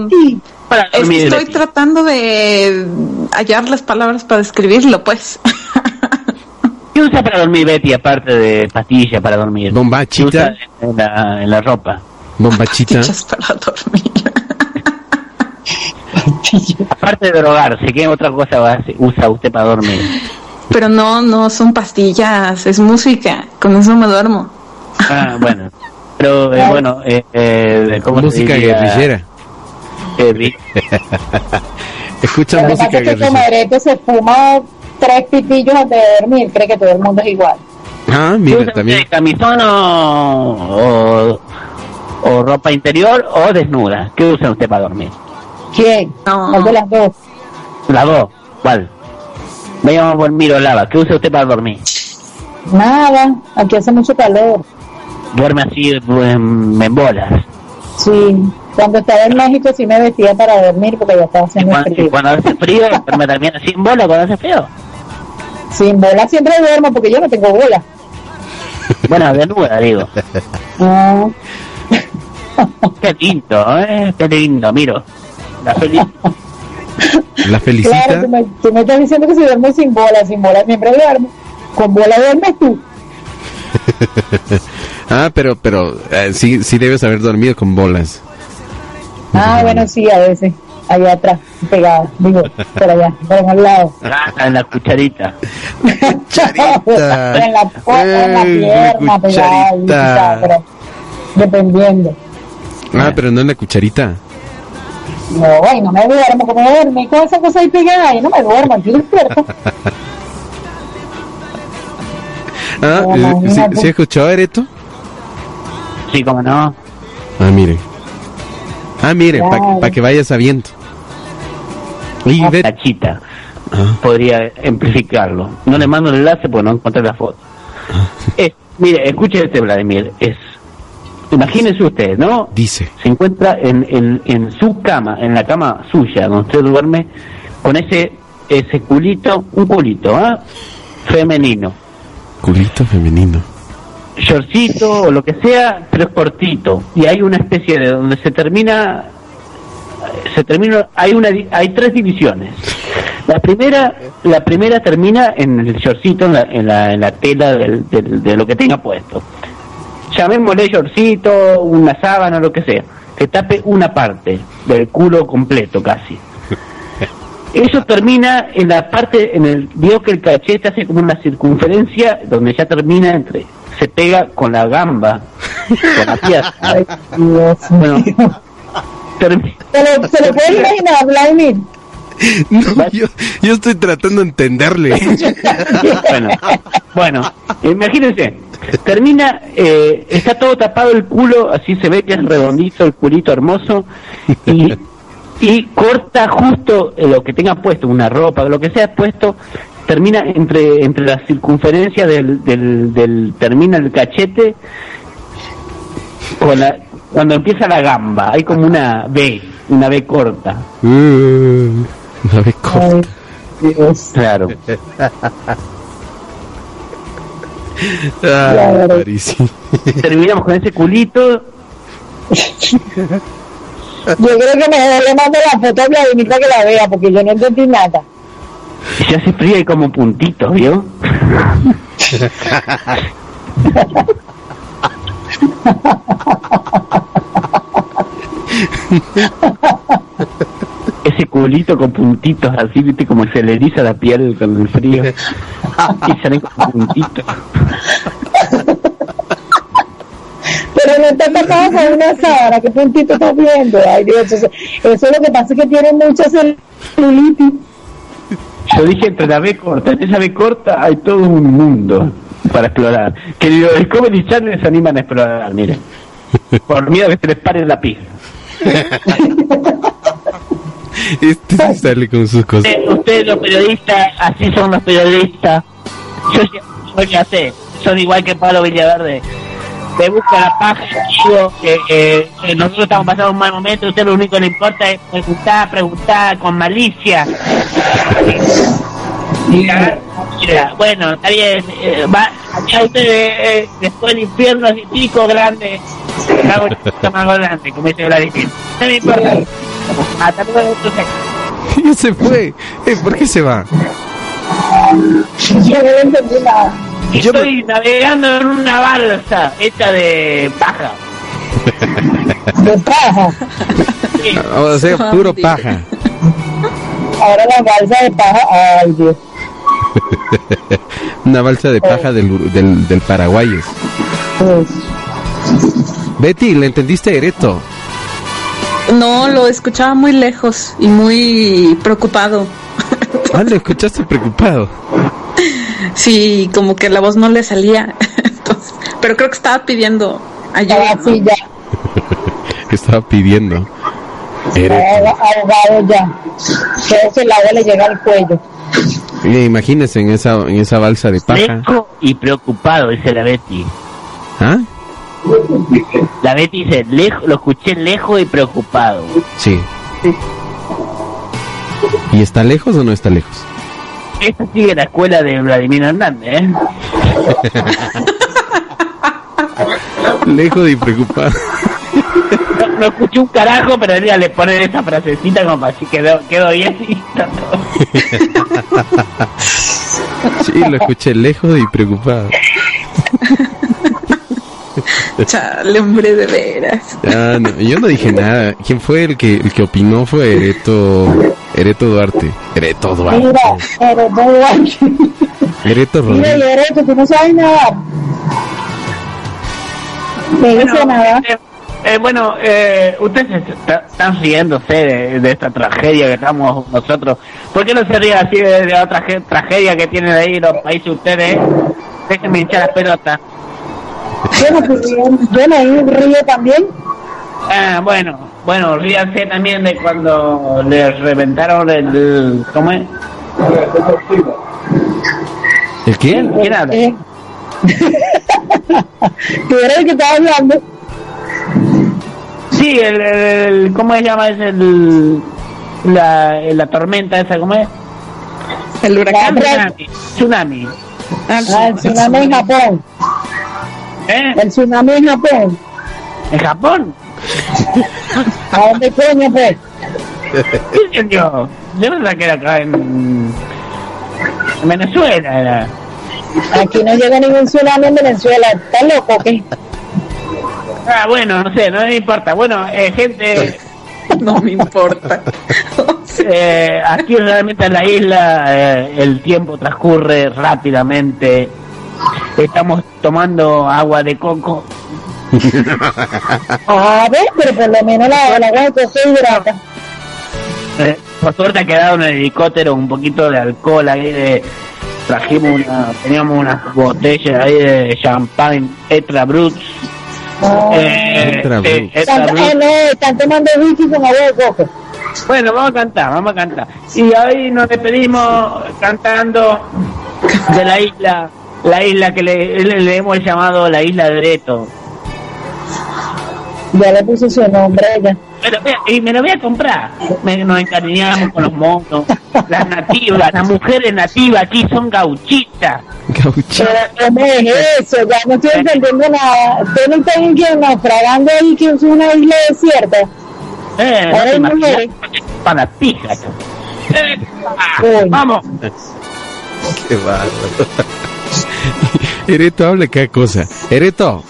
Betty. Para Es que dormir, estoy Betty. tratando de hallar las palabras para describirlo, pues. ¿Qué usa para dormir Betty aparte de pastilla para dormir? ¿Qué Bombachita, usa en la, en la ropa? bombachita. Para dormir. Aparte de drogarse, ¿qué otra cosa usa usted para dormir? Pero no, no son pastillas, es música. Con eso me duermo. Ah, bueno. Pero, eh, bueno, eh, eh, ¿cómo Música guerrillera. Eh, Escucha que música es que guerrillera. Comerete se fuma tres pipillos antes de dormir. Cree que todo el mundo es igual. Ah, ¿Qué mira, también. camisón o, o, o ropa interior o desnuda? ¿Qué usa usted para dormir? ¿Quién? No. ¿Cuál de las dos? Las dos. ¿Cuál? Me llamo Bormiro Lava. ¿Qué usa usted para dormir? Nada, aquí hace mucho calor. Duerme así en, en bolas. Sí, cuando estaba en México sí me vestía para dormir porque ya estaba haciendo cuando, frío. cuando hace frío, duerme también así en bola cuando hace frío. Sin bola siempre duermo porque yo no tengo bola. Bueno, desnuda, digo. Ah, Qué lindo, ¿eh? Qué lindo, miro. La feliz. La felicita. claro, tú me, tú me estás diciendo que si duermo sin bola, sin bola siempre duermo. Con bola duermes tú. ah, pero, pero eh, sí, sí debes haber dormido con bolas. Ah, bueno, sí, a veces. Allá atrás, pegada. Digo, por allá, por el lado. Ah, en la cucharita. Cucharita. en la, en la Ay, pierna, pegada. ahí, pero dependiendo. Ah, pero no en la cucharita. No, güey, no me duermo, como me duermo con esa cosa ahí pegada y no me duermo, aquí despierto. Ah, eh, ¿sí. ¿sí escuchó Ereto? Sí, como no. Ah, miren. Ah, miren, para Claro. que vayas sabiendo. Y ve- Cachita. Ah, Podría amplificarlo. No le mando el enlace porque no encontré la foto. Eh, mire, escuche este Vladimir. Es, imagínese usted, ¿no? dice. Se encuentra en, en, en su cama, en la cama suya, donde usted duerme, con ese ese culito, un culito, ¿ah? Femenino. Culito femenino. Shortcito o lo que sea, pero es cortito. Y hay una especie de donde se termina, se termina, hay una, hay tres divisiones. La primera, la primera termina en el shortcito, en la, en la, en la tela del- del- de lo que tenga puesto. Llamémosle shortcito, una sábana, lo que sea. Que tape una parte del culo completo casi. Eso termina en la parte, en el, vio que el cachete hace como una circunferencia donde ya termina entre, se pega con la gamba, con la pierna. Ay, Dios Bueno, mío. termi- ¿Se lo, se lo puede imaginar, Vladimir? No, yo, yo estoy tratando de entenderle. bueno, bueno, imagínense, termina, eh, está todo tapado el culo, así se ve que es redondito, el culito hermoso, y, y corta justo lo que tenga puesto, una ropa, lo que sea puesto, termina entre entre la circunferencia del, del, del termina el cachete con la, cuando empieza la gamba, hay como una B, una B corta. Uh, una vez corta. Ay, Dios. Claro. Ah, Claro. Terminamos con ese culito Yo creo que mejor le mando la foto a Vladimir para que la vea, porque yo no entendí nada. Y se hace frío y como puntitos, ¿vio? Ese culito con puntitos así, viste, como se le eriza la piel con el frío. Y salen con puntitos. Pero no está tapado con una sábana, ¿qué puntito estás viendo? Ay, Dios, eso, es lo que pasa, es que tiene mucha celulitis. Yo dije entre la B corta, en esa B corta hay todo un mundo para explorar. Que los Discovery Channel se animan a explorar, miren. Por miedo a que se les pare la pija. Este sí sale con sus cosas. Usted- Ustedes los periodistas, así son los periodistas. Yo siempre voy a hacer, son igual que Pablo Villaverde. Te busca la paja, digo que eh, eh, nosotros estamos pasando un mal momento, usted lo único que le importa es preguntar, preguntar con malicia. Mira, bueno, está bien, eh, va, allá usted eh, después del infierno así pico grande, más grande, como dice Vladimir. No me importa. Hasta luego. Ya se fue. Eh, ¿Por qué se va? Yo no entendí nada. Estoy navegando en una balsa hecha de paja. De paja. Sí, O sea, puro paja. Ahora la balsa de paja, ay Dios. Una balsa de paja del, del, del Paraguay. Pues, Betty, ¿le entendiste Ereto? No, lo escuchaba muy lejos y muy preocupado. Ah, lo escuchaste preocupado. Sí, como que la voz no le salía. Entonces, pero creo que estaba pidiendo ayuda. ya, Estaba pidiendo. Estaba ahogado ya. Creo que el agua le llega al cuello. Imagínense en esa, en esa balsa de paja. Lejo y preocupado, dice la Betty. ¿Ah? La Betty dice, lejo, lo escuché lejos y preocupado. Sí. ¿Y está lejos o no está lejos? Esta sigue la escuela de Vladimir Hernández, ¿eh? Lejos y preocupado. No, no escuché un carajo, pero ella le ponen esa frasecita como así quedó, quedó bien y está todo. Sí, lo escuché lejos y preocupado. Chale, hombre, de veras. Ah, no, yo no dije nada. ¿Quién fue el que el que opinó? Fue Ereto, Ereto Duarte. Ereto Duarte. Mira, pero no guay. Ereto Mira, Rodríguez. Lloré, que tú no sabes nada. Me dice nada. eh, eh, bueno, eh, ustedes está- están riéndose de, de esta tragedia que estamos nosotros. ¿Por qué no se ríen así de, de la tragedia que tienen ahí los países ustedes? Déjenme hinchar las pelotas. Yo no, fui- yo no ahí río también. Ah, bueno, bueno, ríanse también de cuando les reventaron el... ¿Cómo es? ¿El? ¿Quién? ¿Quién habla? Eh. Tú eres el que estaba hablando. Sí, el, el- el- ¿cómo se llama? Es el... La, la tormenta esa, ¿cómo es? El huracán. Tsunami. Tsunami. Ah, el tsunami en Japón. ¿Eh? El tsunami en Japón. ¿En Japón? ¿A dónde coño pues? ¿Qué entendió? Yo pensaba que era acá en... en Venezuela era. Aquí no llega ningún tsunami en Venezuela. ¿Estás loco o qué? Ah, bueno, no sé, no me importa. Bueno, eh, gente, No me importa. eh, aquí realmente en la isla eh, el tiempo transcurre rápidamente. Estamos tomando agua de coco. A ver, pero por lo menos la, la agua de coco hidrata. Eh, por suerte ha quedado en el helicóptero un poquito de alcohol ahí de... Trajimos una, teníamos unas botellas ahí de champagne Etra Brut. Eh, Etra eh, Brut. Etra Están, Brut. eh, no, están tomando whisky con agua de coco. Bueno, vamos a cantar, vamos a cantar. Y hoy nos despedimos cantando de la isla, la isla que le, le- le hemos llamado la isla de Breto. Ya le puse su nombre ella. Pero, mira, y me lo voy a comprar. Me- nos encariñamos con los monos, las nativas, las mujeres nativas aquí son gauchitas. Gaucho. Pero ¿cómo es eso? Ya no estoy entendiendo nada. Ustedes no están que naufragando ahí que es una isla desierta. Eh, no Ahora te hay mujeres. para las pijas. Eh, ah, vamos. Qué bárbaro. Ereto, habla cada cosa. Ereto,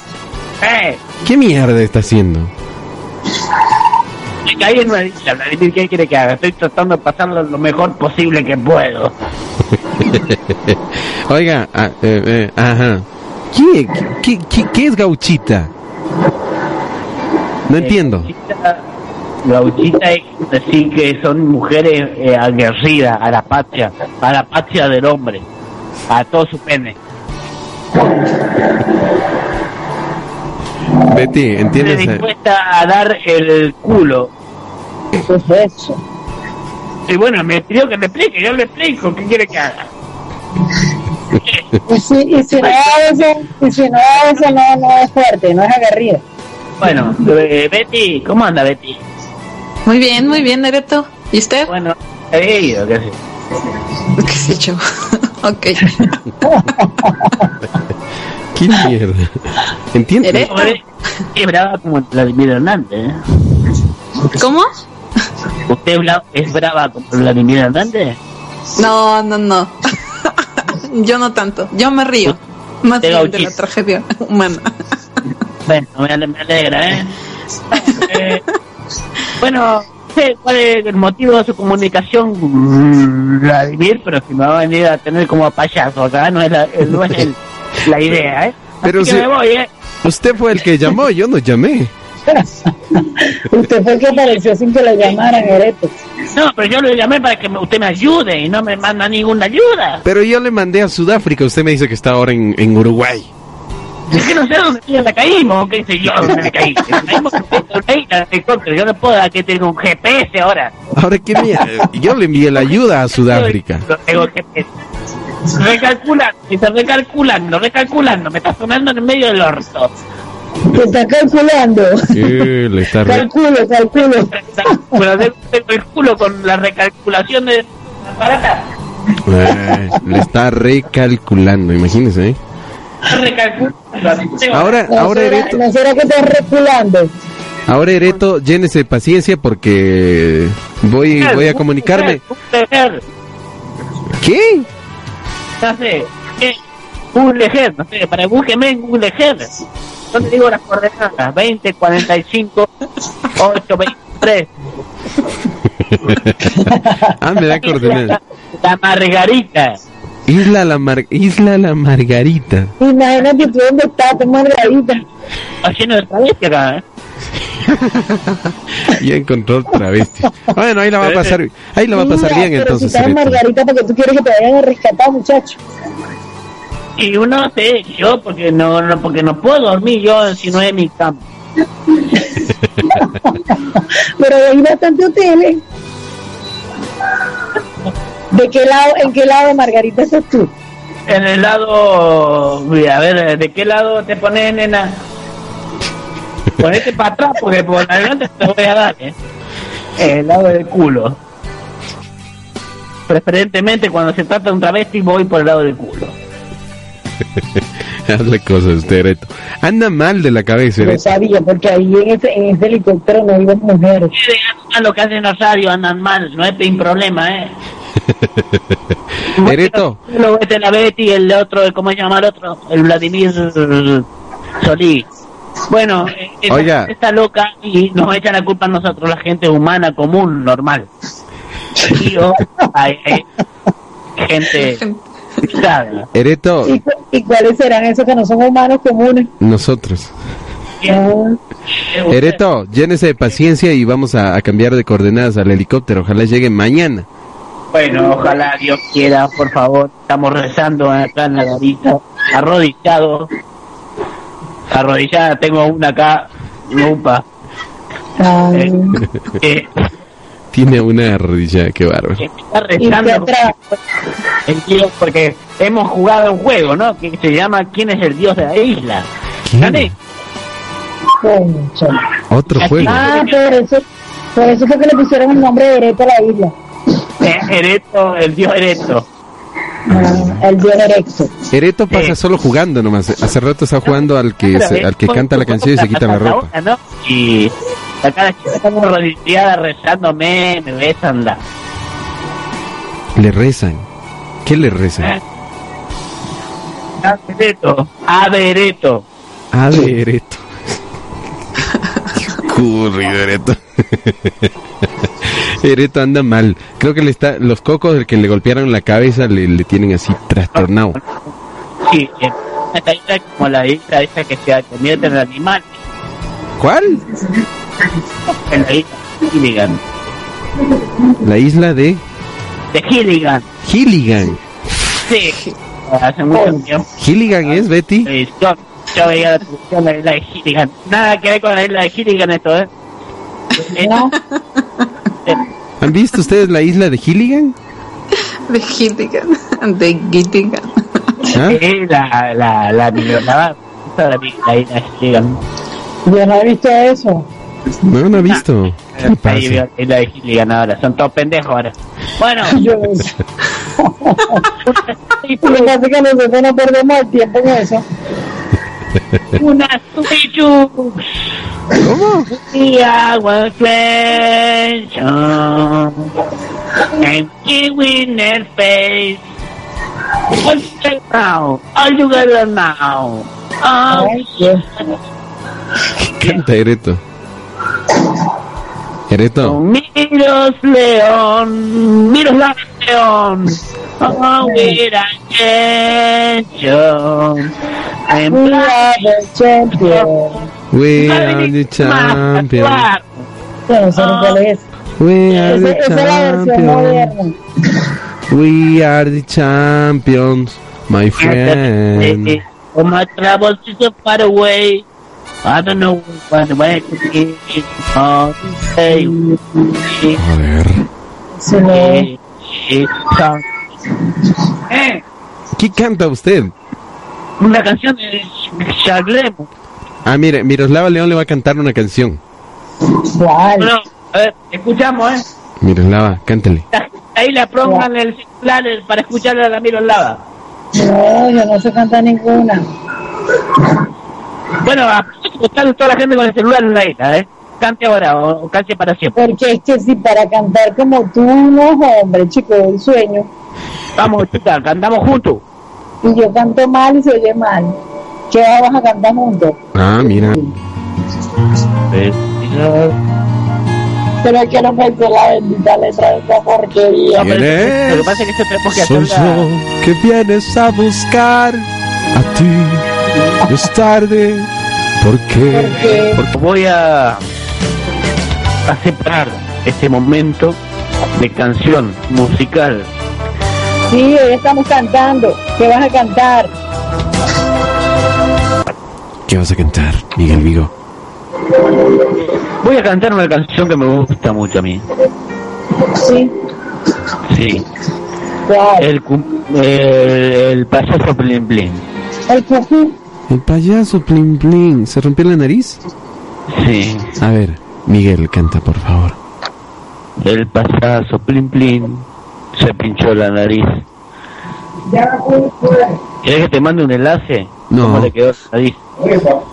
Eh, ¿qué mierda está haciendo? me caí en una isla, Vladimir, ¿qué quiere que haga? Estoy tratando de pasarlo lo mejor posible que puedo. Oiga, ah, eh, eh, ajá. ¿Qué, qué, qué, qué es gauchita? No entiendo. Gauchita, gauchita es decir que son mujeres eh, aguerridas a la patria, a la patria del hombre, a todo su pene. Betty, Estoy ¿entiendes? dispuesta a dar el culo. ¿Qué es eso? Y bueno, me pidió que le explique, yo le explico, ¿qué quiere que haga? Y si, y si no eso, y si no eso, no, no es fuerte, no es aguerrido. Bueno, eh, Betty, ¿cómo anda Betty? Muy bien, muy bien, Nereto. ¿Y usted? Bueno, he ido, qué sé. ¿Qué sé yo? Ok. ¿Qué mierda? ¿Entiendes? Es brava como Vladimir Hernández, ¿eh? ¿Cómo? ¿Usted es brava como Vladimir Hernández? No, no, no. yo no tanto. Yo me río. Más bien de la tragedia humana. Bueno, me, ale- me alegra, ¿eh? Eh, bueno, no sé cuál es el motivo de su comunicación, Vladimir, pero si me va a venir a tener como payaso acá, no es la, no es el- la idea, ¿eh? Pero Así si- que me voy, ¿eh? Usted fue el que llamó, yo no llamé. Usted fue el que apareció sin que lo llamaran, Ereto. No, pero yo le llamé para que me- usted me ayude y no me manda ninguna ayuda. Pero yo le mandé a Sudáfrica, usted me dice que está ahora en, en Uruguay. Es que no sé dónde ya la caímos, qué sé yo, dónde la caí. La caímos en de helicóptero, yo no puedo dar que tengo un GPS ahora. Ahora qué mierda. Yo le envié la ayuda a Sudáfrica. No tengo GPS. Recalculando, dice recalculando, recalculando, me está sonando en el medio del orto. Te está calculando. Eh, le está re- Calculo, calculo. Pero tengo el culo con la recalculación de barata. eh, le está recalculando, imagínese. ¿eh? Recalculando. Ahora, ¿No ahora Ereto, ¿No será que estás reculando? ahora Ereto, llénese de paciencia porque voy, voy a comunicarme. ¿Qué? no sé, ¿qué? Google Earth, no sé, para búsqueme en Google Earth. ¿Dónde digo las coordenadas? 20, 45, 8, 23. ah, me da coordenadas. La Margarita. Isla la, Mar- Isla la Margarita. Imagínate tú dónde estás, te margarita. Está de travesti acá, ¿eh? Ya encontró travesti. Bueno, ahí la va a pasar, ahí la va a pasar Mira, bien pero entonces. Si estás en margarita porque tú quieres que te vayan a rescatar, muchacho. Y uno sé, yo, porque no, no, porque no puedo dormir yo si no es mi cama. Pero hay bastantes hoteles. ¿De qué lado, en qué lado de Margarita estás tú? En el lado. A ver, ¿de qué lado te pones, nena? Ponete para atrás, porque por adelante te voy a dar, ¿eh? El lado del culo. Preferentemente cuando se trata de un travesti, voy por el lado del culo. Hazle cosas, usted, Ereto. Anda mal de la cabeza, Lo sabía, porque ahí en ese, en ese helicóptero no iban mujeres. Lo que hacen Rosario, andan mal, no es un problema, ¿eh? Ereto, Lo este la Betty, el otro, ¿cómo se llama el otro? El Vladimir Solís. Bueno, eh, esta, Oiga. está loca y nos echan la culpa a nosotros, la gente humana, común, normal. Y yo, hay, hay gente. Ereto, ¿Y, cu- ¿Y cuáles serán esos que no son humanos comunes? nosotros. Ereto, llénese de paciencia y vamos a, a cambiar de coordenadas al helicóptero. Ojalá llegue mañana. Bueno, ojalá Dios quiera, por favor. Estamos rezando acá en la garita, arrodillados. Arrodillada, tengo una acá, upa. Eh, que, Tiene una rodilla, qué bárbaro. está rezando el Dios, porque hemos jugado un juego, ¿no? Que se llama ¿Quién es el Dios de la isla? ¿Quién? Otro juego. Ah, por eso, por eso fue que le pusieron el nombre de Ereto a la isla. Eh, Erecto, el Dios Erecto. Ah, el dios erecto. Ereto pasa solo jugando nomás. Hace rato está jugando al que, se- al que canta la como- canción y se quita la ropa. Y acá las chicas estamos arrodilladas rezándome, me besan la... Le rezan. ¿Qué le rezan? Adereto, adereto. Ah, de Ereto. Ereto. Anda mal. Creo que le está, los cocos del que le golpearon la cabeza le, le tienen así trastornado. Sí, esta isla es como la isla esa que se convierte en animal. ¿Cuál? En la isla de Gilligan. La isla de De Gilligan, Gilligan. sí. Hace mucho tiempo. Gilligan es, Betty. eh, Yo, veía la televisión de la isla de Gilligan. Nada que ver con la isla de Gilligan esto, ¿eh? Eh, ¿No? ¿Han visto ustedes la isla de Gilligan? De Gilligan. De Gilligan. ¿Ah? eh, la, la, la, la, la, la, la isla de Gilligan. Yo no he visto eso. No, no ha visto. ¿Qué le Ahí pasa? veo la isla de Gilligan ahora. Son todos pendejos ahora. Bueno, Yo. Lo que pasa es que nosotros no perdemos el tiempo en eso. Una suichux. ¿Cómo? Hour question and in their face. What's that now? All together now. Oh, Dios. Canta Ereto. Ereto. Miros León, Miros León. Oh, we're a champion. I'm We are the champion. We are the no cuál es. We are the la champions. We are the champions, my friend. Oh, my troubles is so far away. I don't know when way to be. Oh, say, Joder. Se lo- some ¿Eh? ¿Qué canta usted? Una canción de Shaglemo. Ah, mire, Miroslava León le va a cantar una canción. ¿Cuál? Bueno, a ver, escuchamos, ¿eh? Miroslava, cántale. Ahí le pongan el celular eh, para escucharle a la Miroslava. No, yo no sé cantar ninguna. Bueno, a escuchar toda la gente con el celular en la isla, ¿eh? Cante ahora o, o cante para siempre. Porque es que si para cantar como tú, no, hombre, chico, el sueño. Vamos, chica, cantamos juntos. Y yo canto mal y se oye mal. ¿Qué vamos a cantar juntos? Ah, mira. Pero es que no me la bendita letra de esta porquería. pero ¿Quién Lo que pasa es que tenemos que Soy yo que vienes a buscar a ti. Es tarde. ¿Por qué? Porque Porque voy a, a separar este momento de canción musical. sí, hoy estamos cantando. ¿Qué vas a cantar? ¿Qué vas a cantar, Miguel Vigo? Voy a cantar una canción que me gusta mucho a mí. Sí. Sí. ¿Cuál? El, el, el payaso Plin Plin. El cucú. El payaso Plin Plin. ¿Se rompió la nariz? Sí. A ver, Miguel, canta, por favor. El payaso Plin Plin se pinchó la nariz. ¿Quieres que te mande un enlace? No. ¿Cómo le quedó la nariz?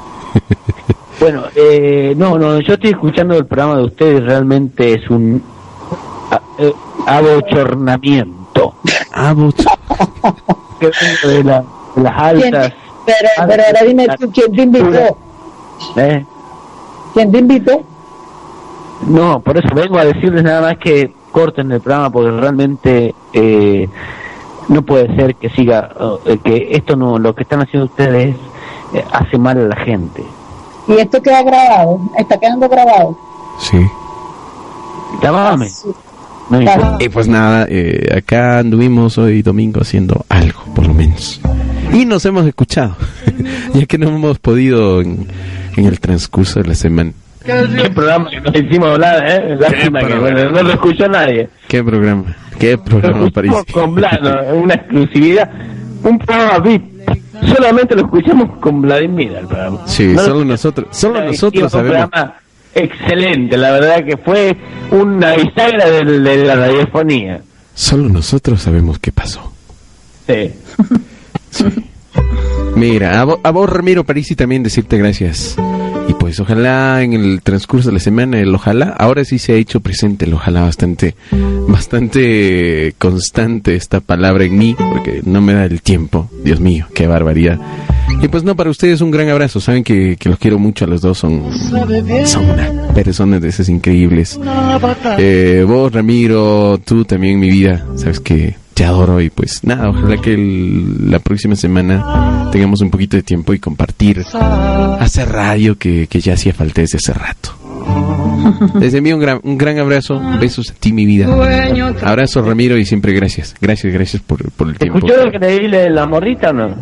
Bueno, eh, no, no, yo estoy escuchando el programa de ustedes, realmente es un eh, abochornamiento. Vengo de, la- de las ¿Quién altas, Pero, pero ahora dime tú, ¿quién te invitó? ¿eh? ¿Quién te invitó? No, por eso vengo a decirles nada más que corten el programa porque realmente eh, no puede ser que siga, eh, que esto no, lo que están haciendo ustedes eh, hace mal a la gente. Y esto queda grabado. Está quedando grabado. Sí. Llámame. No me importa. Y pues nada, eh, acá anduvimos hoy domingo haciendo algo, por lo menos. Y nos hemos escuchado, ya que no hemos podido en, en el transcurso de la semana. Qué programa que nos hicimos hablar, ¿eh? Lástima que bueno, no lo escuchó nadie. ¿Qué programa? ¿Qué programa, París? con Blano, una exclusividad. Un programa VIP. Solamente lo escuchamos con Vladimir el programa. Sí, No lo solo nosotros, solo nosotros un sabemos. programa excelente, la verdad que fue una bisagra del- de, la radiofonía. Solo nosotros sabemos qué pasó. Sí. Mira, a, vo- a vos, Ramiro Parisi, también decirte gracias. Y pues ojalá en el transcurso de la semana, el ojalá, ahora sí se ha hecho presente el ojalá bastante, bastante constante esta palabra en mí, porque no me da el tiempo. Dios mío, qué barbaridad. Y pues no, para ustedes un gran abrazo. Saben que, que los quiero mucho a los dos, son, son personas de esas increíbles. Eh, vos, Ramiro, tú también, mi vida, sabes que te adoro y pues nada, ojalá que el- la próxima semana tengamos un poquito de tiempo y compartir, hacer radio que, que ya hacía falta desde hace rato. Les envío un gran, un gran abrazo, besos a ti, mi vida. Abrazo, Ramiro, y siempre gracias. Gracias, gracias por, por el tiempo. ¿Escuchó lo que le di de la morrita no?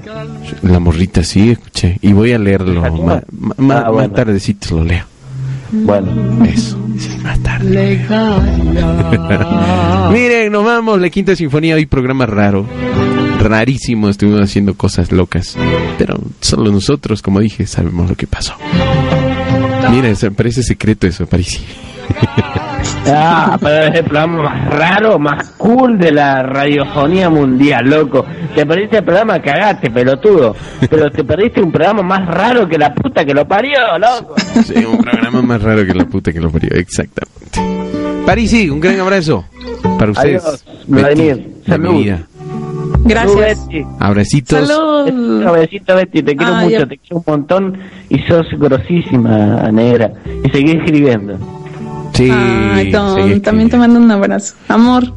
La morrita, sí, escuché. Y voy a leerlo. ¿Escuchaste? ma- ma- ma- Ah, bueno. Más tardecito lo leo. Bueno. Eso, más tarde. Miren, nos vamos. La Quinta Sinfonía, hoy programa raro. Rarísimo, estuvimos haciendo cosas locas. Pero solo nosotros, como dije, sabemos lo que pasó. Mira, parece secreto eso, París. Ah, pero es el programa más raro, más cool de la radiofonía mundial, loco. Te perdiste el programa, cagaste, pelotudo. Pero te perdiste un programa más raro que la puta que lo parió, loco. Sí, un programa más raro que la puta que lo parió. Exactamente. París, un gran abrazo para ustedes. Adiós, Vladimir. Salud. Gracias. Betty. Abracitos. Salud. besito, Betty, te quiero Ah, mucho, ya. te quiero un montón y sos grosísima, negra. Y seguí escribiendo. Sí, Ay, Tom, seguí también te mando un abrazo. Amor,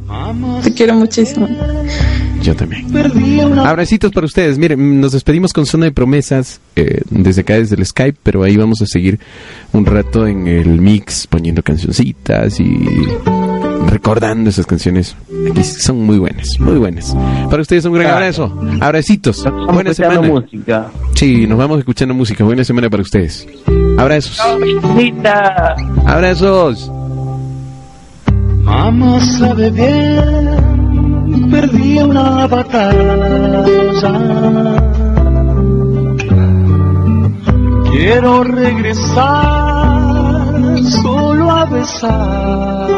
te quiero muchísimo. Yo también. Abracitos para ustedes. Miren, nos despedimos con Zona de Promesas eh, desde acá, desde el Skype, pero ahí vamos a seguir un rato en el mix, poniendo cancioncitas y recordando esas canciones. Aquí son muy buenas, muy buenas. Para ustedes un gran Ah. abrazo. Abracitos. Buena semana. música. Sí, nos vamos escuchando música. Buena semana para ustedes. Abrazos. Besita. Abrazos. Mamá sabe bien perdí una batalla. Quiero regresar solo a besar